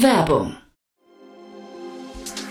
Werbung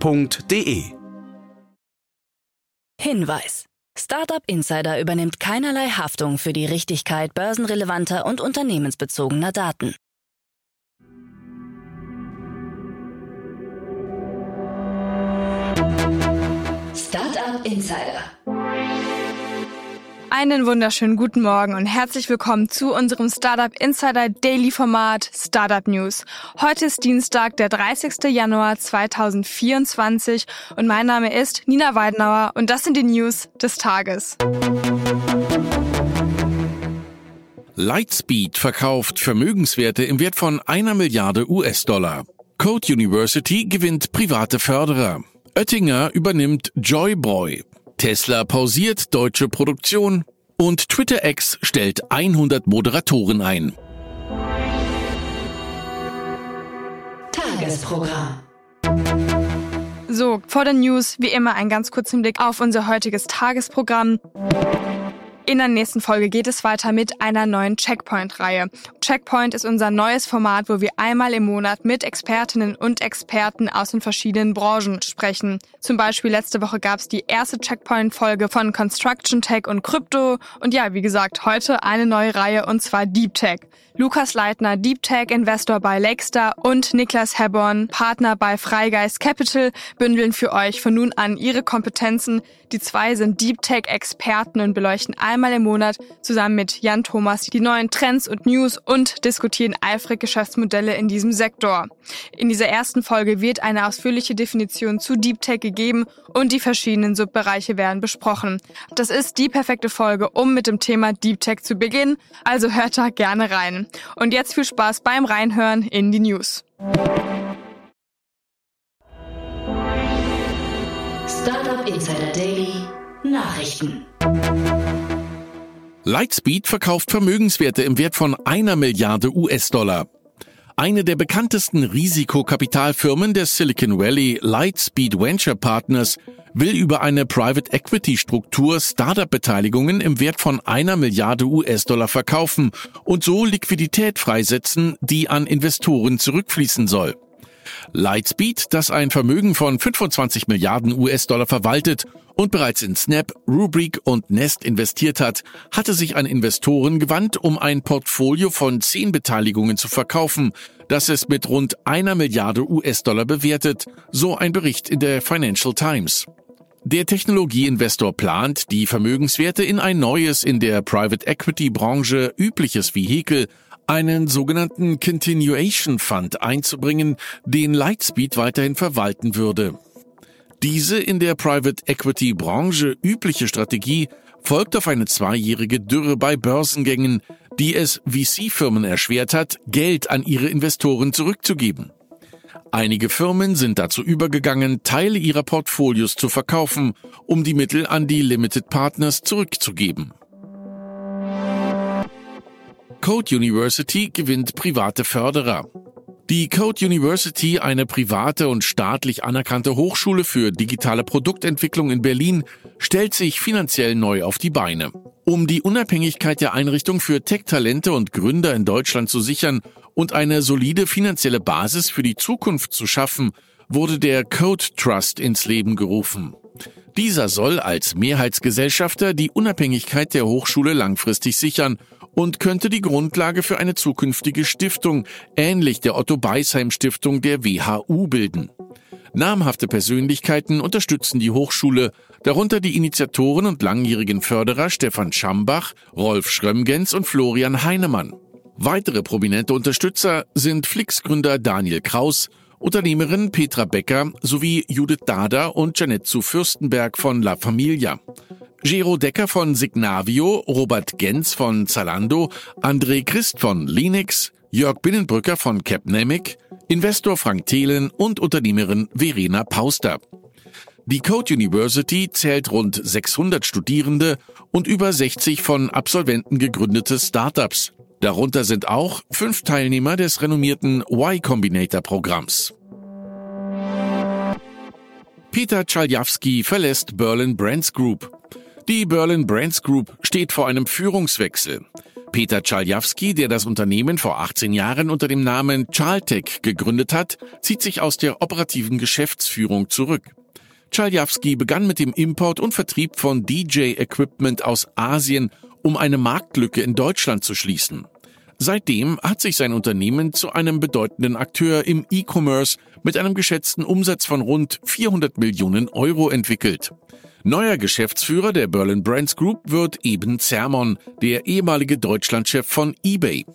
f.de. Hinweis. Startup Insider übernimmt keinerlei Haftung für die Richtigkeit börsenrelevanter und unternehmensbezogener Daten. Startup Insider einen wunderschönen guten Morgen und herzlich willkommen zu unserem Startup Insider Daily Format Startup News. Heute ist Dienstag, der 30. Januar 2024 und mein Name ist Nina Weidenauer und das sind die News des Tages. Lightspeed verkauft Vermögenswerte im Wert von einer Milliarde US-Dollar. Code University gewinnt private Förderer. Oettinger übernimmt Joyboy. Tesla pausiert deutsche Produktion und Twitter X stellt 100 Moderatoren ein. Tagesprogramm. So, vor den News wie immer ein ganz kurzen Blick auf unser heutiges Tagesprogramm. In der nächsten Folge geht es weiter mit einer neuen Checkpoint-Reihe. Checkpoint ist unser neues Format, wo wir einmal im Monat mit Expertinnen und Experten aus den verschiedenen Branchen sprechen. Zum Beispiel letzte Woche gab es die erste Checkpoint-Folge von Construction Tech und Krypto. Und ja, wie gesagt, heute eine neue Reihe und zwar Deep Tech. Lukas Leitner, Deep Tech Investor bei Lakestar und Niklas Hebborn, Partner bei Freigeist Capital, bündeln für euch von nun an ihre Kompetenzen. Die zwei sind Deep Tech Experten und beleuchten einmal im Monat zusammen mit Jan Thomas die neuen Trends und News und diskutieren eifrig Geschäftsmodelle in diesem Sektor. In dieser ersten Folge wird eine ausführliche Definition zu Deep Tech gegeben und die verschiedenen Subbereiche werden besprochen. Das ist die perfekte Folge, um mit dem Thema Deep Tech zu beginnen, also hört da gerne rein. Und jetzt viel Spaß beim Reinhören in die News. Startup Insider Daily Nachrichten. Lightspeed verkauft Vermögenswerte im Wert von einer Milliarde US-Dollar. Eine der bekanntesten Risikokapitalfirmen des Silicon Valley, Lightspeed Venture Partners, will über eine Private Equity Struktur Startup-Beteiligungen im Wert von einer Milliarde US-Dollar verkaufen und so Liquidität freisetzen, die an Investoren zurückfließen soll. Lightspeed, das ein Vermögen von 25 Milliarden US-Dollar verwaltet und bereits in Snap, Rubrik und Nest investiert hat, hatte sich an Investoren gewandt, um ein Portfolio von zehn Beteiligungen zu verkaufen, das es mit rund einer Milliarde US-Dollar bewertet, so ein Bericht in der Financial Times. Der Technologieinvestor plant, die Vermögenswerte in ein neues, in der Private Equity Branche übliches Vehikel, einen sogenannten Continuation Fund einzubringen, den Lightspeed weiterhin verwalten würde. Diese in der Private Equity Branche übliche Strategie folgt auf eine zweijährige Dürre bei Börsengängen, die es VC-Firmen erschwert hat, Geld an ihre Investoren zurückzugeben. Einige Firmen sind dazu übergegangen, Teile ihrer Portfolios zu verkaufen, um die Mittel an die Limited Partners zurückzugeben. Code University gewinnt private Förderer. Die Code University, eine private und staatlich anerkannte Hochschule für digitale Produktentwicklung in Berlin, stellt sich finanziell neu auf die Beine. Um die Unabhängigkeit der Einrichtung für Tech-Talente und Gründer in Deutschland zu sichern und eine solide finanzielle Basis für die Zukunft zu schaffen, wurde der Code Trust ins Leben gerufen. Dieser soll als Mehrheitsgesellschafter die Unabhängigkeit der Hochschule langfristig sichern und könnte die Grundlage für eine zukünftige Stiftung, ähnlich der Otto Beisheim Stiftung der WHU bilden. Namhafte Persönlichkeiten unterstützen die Hochschule, darunter die Initiatoren und langjährigen Förderer Stefan Schambach, Rolf Schrömgens und Florian Heinemann. Weitere prominente Unterstützer sind Flix-Gründer Daniel Kraus, Unternehmerin Petra Becker sowie Judith Dada und Janette zu Fürstenberg von La Familia. Gero Decker von Signavio, Robert Gens von Zalando, André Christ von Linux, Jörg Binnenbrücker von Capnamic, Investor Frank Thelen und Unternehmerin Verena Pauster. Die Code University zählt rund 600 Studierende und über 60 von Absolventen gegründete Startups. Darunter sind auch fünf Teilnehmer des renommierten Y Combinator Programms. Peter Czaljawski verlässt Berlin Brands Group. Die Berlin Brands Group steht vor einem Führungswechsel. Peter Czaljawski, der das Unternehmen vor 18 Jahren unter dem Namen Chaltech gegründet hat, zieht sich aus der operativen Geschäftsführung zurück. Czaljawski begann mit dem Import und Vertrieb von DJ-Equipment aus Asien, um eine Marktlücke in Deutschland zu schließen. Seitdem hat sich sein Unternehmen zu einem bedeutenden Akteur im E-Commerce mit einem geschätzten Umsatz von rund 400 Millionen Euro entwickelt. Neuer Geschäftsführer der Berlin Brands Group wird Eben Zermon, der ehemalige Deutschlandchef von eBay.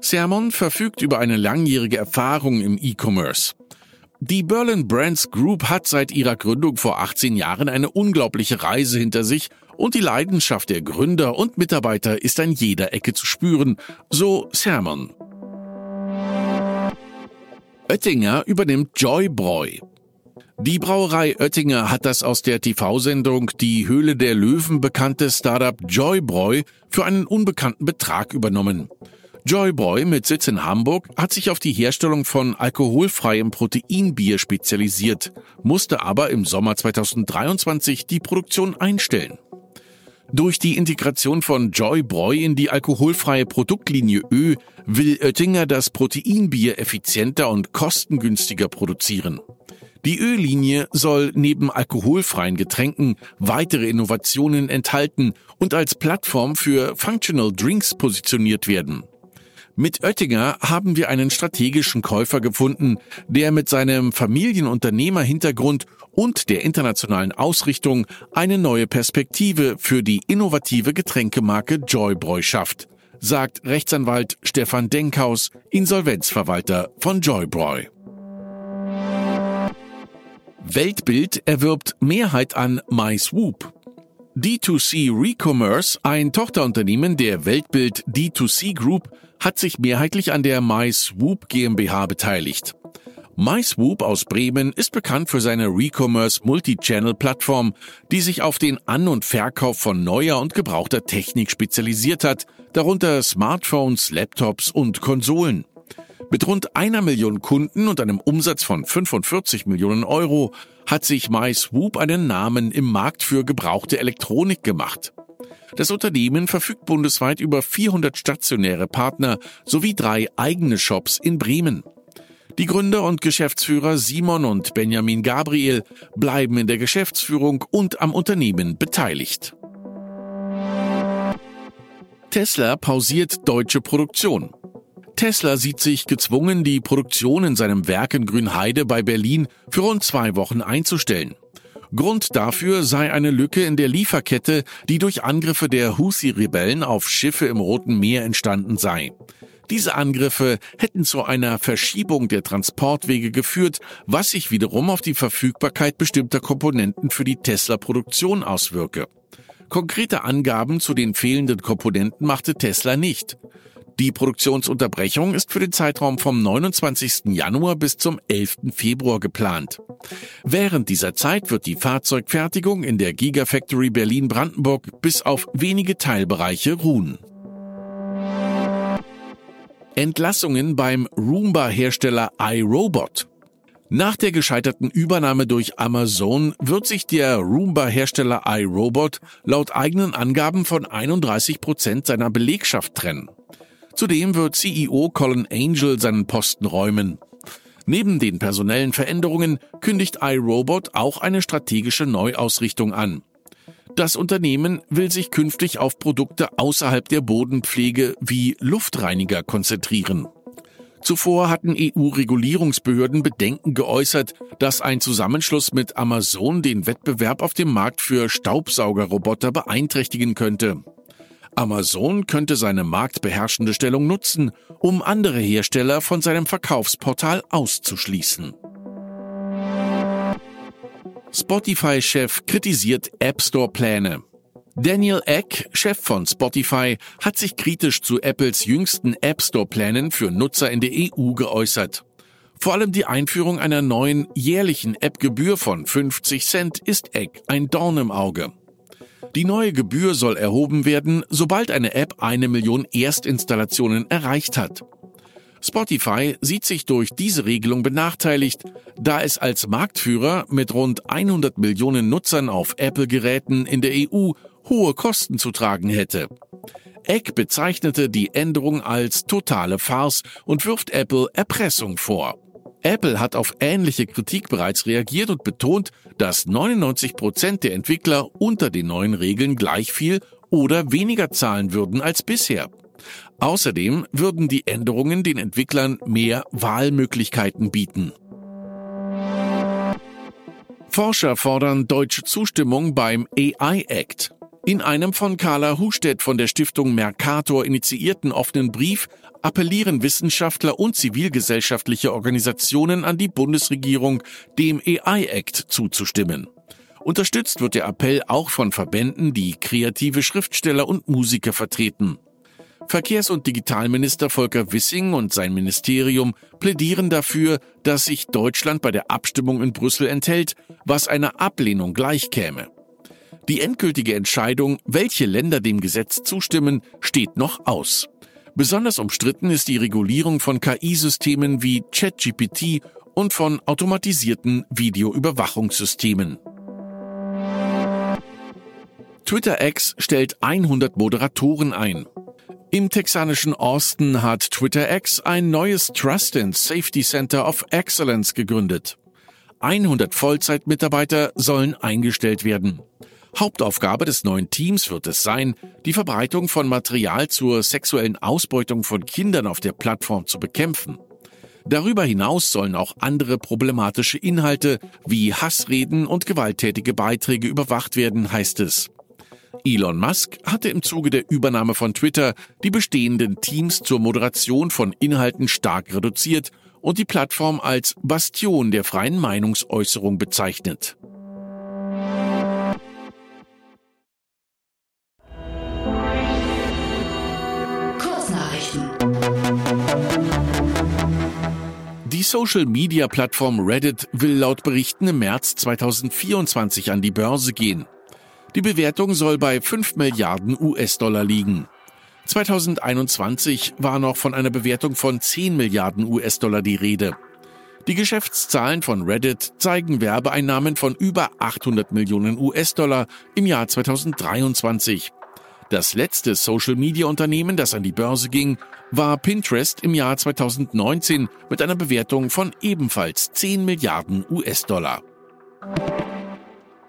Sermon verfügt über eine langjährige Erfahrung im E-Commerce. Die Berlin Brands Group hat seit ihrer Gründung vor 18 Jahren eine unglaubliche Reise hinter sich und die Leidenschaft der Gründer und Mitarbeiter ist an jeder Ecke zu spüren, so Sermon. Oettinger übernimmt Joybräu. Die Brauerei Oettinger hat das aus der TV-Sendung Die Höhle der Löwen bekannte Startup Joybräu für einen unbekannten Betrag übernommen. Joyboy mit Sitz in Hamburg hat sich auf die Herstellung von alkoholfreiem Proteinbier spezialisiert, musste aber im Sommer 2023 die Produktion einstellen. Durch die Integration von Joybräu in die alkoholfreie Produktlinie Ö will Oettinger das Proteinbier effizienter und kostengünstiger produzieren. Die Öllinie soll neben alkoholfreien Getränken weitere Innovationen enthalten und als Plattform für Functional Drinks positioniert werden. Mit Oettinger haben wir einen strategischen Käufer gefunden, der mit seinem Familienunternehmerhintergrund und der internationalen Ausrichtung eine neue Perspektive für die innovative Getränkemarke Joybräu schafft, sagt Rechtsanwalt Stefan Denkhaus, Insolvenzverwalter von Joybräu. Weltbild erwirbt Mehrheit an MySwoop. D2C Recommerce, ein Tochterunternehmen der Weltbild D2C Group, hat sich mehrheitlich an der MySwoop GmbH beteiligt. MySwoop aus Bremen ist bekannt für seine Recommerce Multi-Channel-Plattform, die sich auf den An- und Verkauf von neuer und gebrauchter Technik spezialisiert hat, darunter Smartphones, Laptops und Konsolen. Mit rund einer Million Kunden und einem Umsatz von 45 Millionen Euro hat sich MySwoop einen Namen im Markt für gebrauchte Elektronik gemacht. Das Unternehmen verfügt bundesweit über 400 stationäre Partner sowie drei eigene Shops in Bremen. Die Gründer und Geschäftsführer Simon und Benjamin Gabriel bleiben in der Geschäftsführung und am Unternehmen beteiligt. Tesla pausiert deutsche Produktion. Tesla sieht sich gezwungen, die Produktion in seinem Werk in Grünheide bei Berlin für rund zwei Wochen einzustellen. Grund dafür sei eine Lücke in der Lieferkette, die durch Angriffe der Houthi-Rebellen auf Schiffe im Roten Meer entstanden sei. Diese Angriffe hätten zu einer Verschiebung der Transportwege geführt, was sich wiederum auf die Verfügbarkeit bestimmter Komponenten für die Tesla-Produktion auswirke. Konkrete Angaben zu den fehlenden Komponenten machte Tesla nicht. Die Produktionsunterbrechung ist für den Zeitraum vom 29. Januar bis zum 11. Februar geplant. Während dieser Zeit wird die Fahrzeugfertigung in der Gigafactory Berlin-Brandenburg bis auf wenige Teilbereiche ruhen. Entlassungen beim Roomba-Hersteller iRobot. Nach der gescheiterten Übernahme durch Amazon wird sich der Roomba-Hersteller iRobot laut eigenen Angaben von 31 Prozent seiner Belegschaft trennen. Zudem wird CEO Colin Angel seinen Posten räumen. Neben den personellen Veränderungen kündigt iRobot auch eine strategische Neuausrichtung an. Das Unternehmen will sich künftig auf Produkte außerhalb der Bodenpflege wie Luftreiniger konzentrieren. Zuvor hatten EU-Regulierungsbehörden Bedenken geäußert, dass ein Zusammenschluss mit Amazon den Wettbewerb auf dem Markt für Staubsaugerroboter beeinträchtigen könnte. Amazon könnte seine marktbeherrschende Stellung nutzen, um andere Hersteller von seinem Verkaufsportal auszuschließen. Spotify-Chef kritisiert App Store-Pläne. Daniel Eck, Chef von Spotify, hat sich kritisch zu Apples jüngsten App Store-Plänen für Nutzer in der EU geäußert. Vor allem die Einführung einer neuen jährlichen App-Gebühr von 50 Cent ist Eck ein Dorn im Auge. Die neue Gebühr soll erhoben werden, sobald eine App eine Million Erstinstallationen erreicht hat. Spotify sieht sich durch diese Regelung benachteiligt, da es als Marktführer mit rund 100 Millionen Nutzern auf Apple-Geräten in der EU hohe Kosten zu tragen hätte. Eck bezeichnete die Änderung als totale Farce und wirft Apple Erpressung vor. Apple hat auf ähnliche Kritik bereits reagiert und betont, dass 99 Prozent der Entwickler unter den neuen Regeln gleich viel oder weniger zahlen würden als bisher. Außerdem würden die Änderungen den Entwicklern mehr Wahlmöglichkeiten bieten. Forscher fordern deutsche Zustimmung beim AI Act. In einem von Carla Hustedt von der Stiftung Mercator initiierten offenen Brief appellieren Wissenschaftler und zivilgesellschaftliche Organisationen an die Bundesregierung, dem AI Act zuzustimmen. Unterstützt wird der Appell auch von Verbänden, die kreative Schriftsteller und Musiker vertreten. Verkehrs- und Digitalminister Volker Wissing und sein Ministerium plädieren dafür, dass sich Deutschland bei der Abstimmung in Brüssel enthält, was einer Ablehnung gleichkäme. Die endgültige Entscheidung, welche Länder dem Gesetz zustimmen, steht noch aus. Besonders umstritten ist die Regulierung von KI-Systemen wie ChatGPT und von automatisierten Videoüberwachungssystemen. Twitter X stellt 100 Moderatoren ein. Im texanischen Austin hat Twitter X ein neues Trust and Safety Center of Excellence gegründet. 100 Vollzeitmitarbeiter sollen eingestellt werden. Hauptaufgabe des neuen Teams wird es sein, die Verbreitung von Material zur sexuellen Ausbeutung von Kindern auf der Plattform zu bekämpfen. Darüber hinaus sollen auch andere problematische Inhalte wie Hassreden und gewalttätige Beiträge überwacht werden, heißt es. Elon Musk hatte im Zuge der Übernahme von Twitter die bestehenden Teams zur Moderation von Inhalten stark reduziert und die Plattform als Bastion der freien Meinungsäußerung bezeichnet. Die Social-Media-Plattform Reddit will laut Berichten im März 2024 an die Börse gehen. Die Bewertung soll bei 5 Milliarden US-Dollar liegen. 2021 war noch von einer Bewertung von 10 Milliarden US-Dollar die Rede. Die Geschäftszahlen von Reddit zeigen Werbeeinnahmen von über 800 Millionen US-Dollar im Jahr 2023. Das letzte Social-Media-Unternehmen, das an die Börse ging, war Pinterest im Jahr 2019 mit einer Bewertung von ebenfalls 10 Milliarden US-Dollar.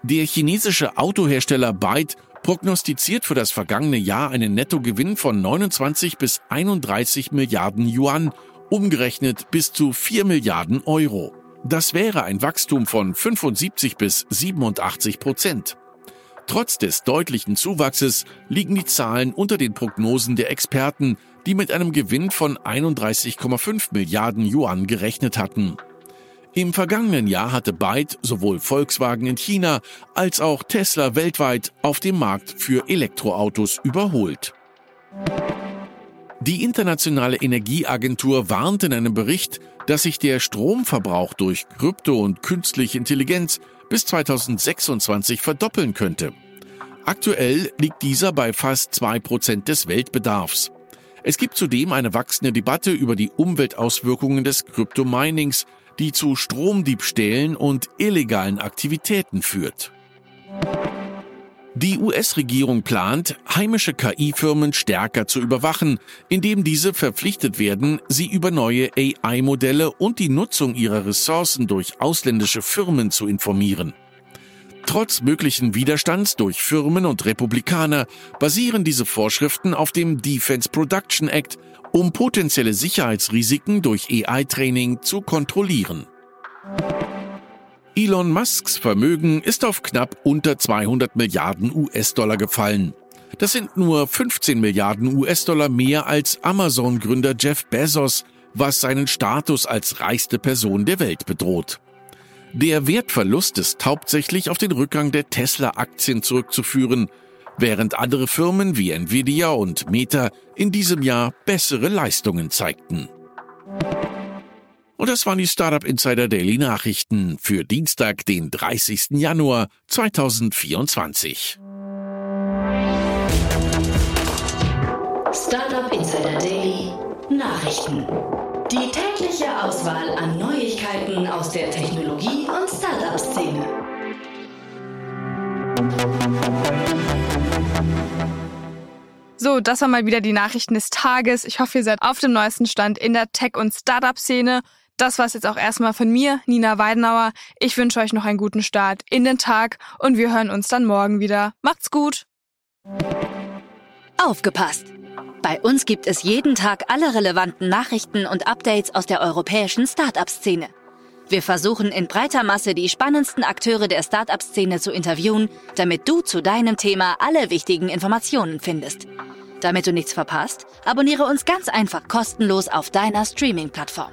Der chinesische Autohersteller Byte prognostiziert für das vergangene Jahr einen Nettogewinn von 29 bis 31 Milliarden Yuan, umgerechnet bis zu 4 Milliarden Euro. Das wäre ein Wachstum von 75 bis 87 Prozent. Trotz des deutlichen Zuwachses liegen die Zahlen unter den Prognosen der Experten, die mit einem Gewinn von 31,5 Milliarden Yuan gerechnet hatten. Im vergangenen Jahr hatte Byte sowohl Volkswagen in China als auch Tesla weltweit auf dem Markt für Elektroautos überholt. Die Internationale Energieagentur warnt in einem Bericht, dass sich der Stromverbrauch durch Krypto und künstliche Intelligenz bis 2026 verdoppeln könnte. Aktuell liegt dieser bei fast zwei Prozent des Weltbedarfs. Es gibt zudem eine wachsende Debatte über die Umweltauswirkungen des Kryptominings, die zu Stromdiebstählen und illegalen Aktivitäten führt. Die US-Regierung plant, heimische KI-Firmen stärker zu überwachen, indem diese verpflichtet werden, sie über neue AI-Modelle und die Nutzung ihrer Ressourcen durch ausländische Firmen zu informieren. Trotz möglichen Widerstands durch Firmen und Republikaner basieren diese Vorschriften auf dem Defense Production Act, um potenzielle Sicherheitsrisiken durch AI-Training zu kontrollieren. Elon Musks Vermögen ist auf knapp unter 200 Milliarden US-Dollar gefallen. Das sind nur 15 Milliarden US-Dollar mehr als Amazon-Gründer Jeff Bezos, was seinen Status als reichste Person der Welt bedroht. Der Wertverlust ist hauptsächlich auf den Rückgang der Tesla-Aktien zurückzuführen. während andere Firmen wie Nvidia und Meta in diesem Jahr bessere Leistungen zeigten. Und das waren die Startup Insider Daily Nachrichten für Dienstag, den 30. Januar 2024. Startup Insider Daily Nachrichten. Die tägliche Auswahl an Neuigkeiten aus der Technologie- und Startup-Szene. So, das waren mal wieder die Nachrichten des Tages. Ich hoffe, ihr seid auf dem neuesten Stand in der Tech- und Startup-Szene. Das war's jetzt auch erstmal von mir, Nina Weidenauer. Ich wünsche euch noch einen guten Start in den Tag und wir hören uns dann morgen wieder. Macht's gut! Aufgepasst! Bei uns gibt es jeden Tag alle relevanten Nachrichten und Updates aus der europäischen Startup-Szene. Wir versuchen in breiter Masse die spannendsten Akteure der Startup-Szene zu interviewen, damit du zu deinem Thema alle wichtigen Informationen findest. Damit du nichts verpasst, abonniere uns ganz einfach kostenlos auf deiner Streaming-Plattform.